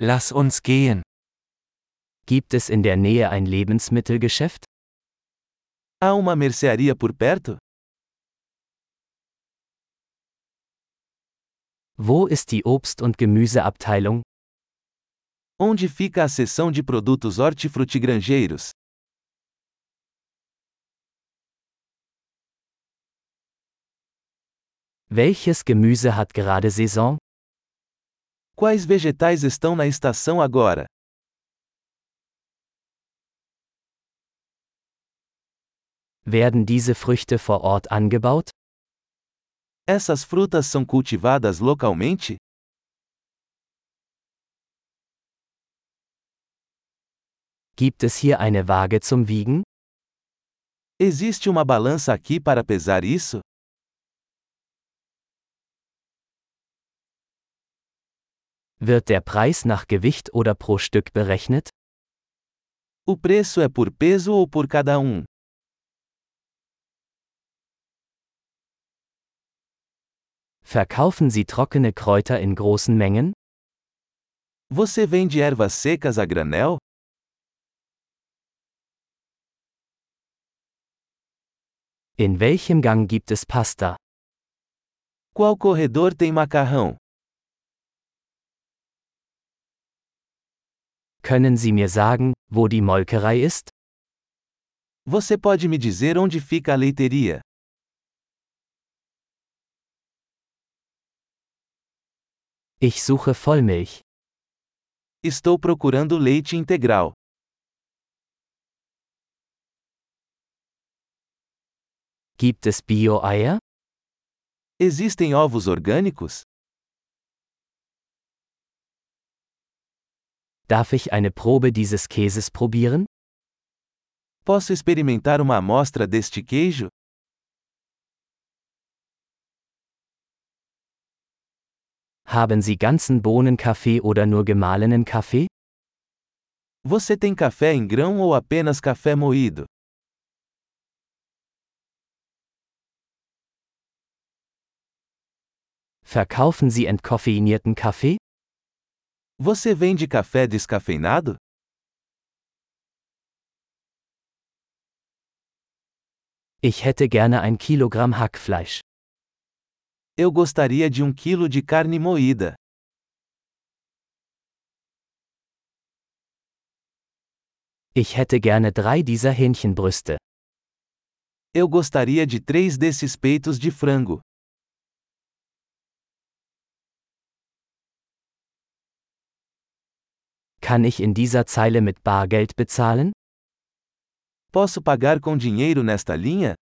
Lass uns gehen. Gibt es in der Nähe ein Lebensmittelgeschäft? Há uma mercearia por perto? Wo ist die Obst- und Gemüseabteilung? Onde fica a seção de produtos hortifrutigranjeiros? Welches Gemüse hat gerade Saison? Quais vegetais estão na estação agora? Werden diese Früchte vor Ort angebaut? Essas frutas são cultivadas localmente? Gibt es hier eine Waage zum Wiegen? Existe uma balança aqui para pesar isso? Wird der Preis nach Gewicht oder pro Stück berechnet? O preço é por peso ou por cada um? Verkaufen Sie trockene Kräuter in großen Mengen? Você vende ervas secas a granel? In welchem Gang gibt es Pasta? Qual corredor tem macarrão? Können Sie mir sagen, wo die Molkerei ist? Você pode me dizer onde fica a leiteria? Ich suche Vollmilch. Estou procurando leite integral. Gibt es Bio-Eier? Existem ovos orgânicos? Darf ich eine Probe dieses Käses probieren? Posso experimentar uma amostra deste queijo? Haben Sie ganzen Bohnenkaffee oder nur gemahlenen Kaffee? Você tem café em grão ou apenas café moído? Verkaufen Sie entkoffeinierten Kaffee? Você vende café descafeinado? Ich hätte gerne ein Kilogramm Hackfleisch. Eu gostaria de um quilo de carne moída. Ich hätte gerne drei dieser Hähnchenbrüste. Eu gostaria de três desses peitos de frango. Kann ich in dieser Zeile mit Bargeld bezahlen? Posso pagar com dinheiro nesta linha?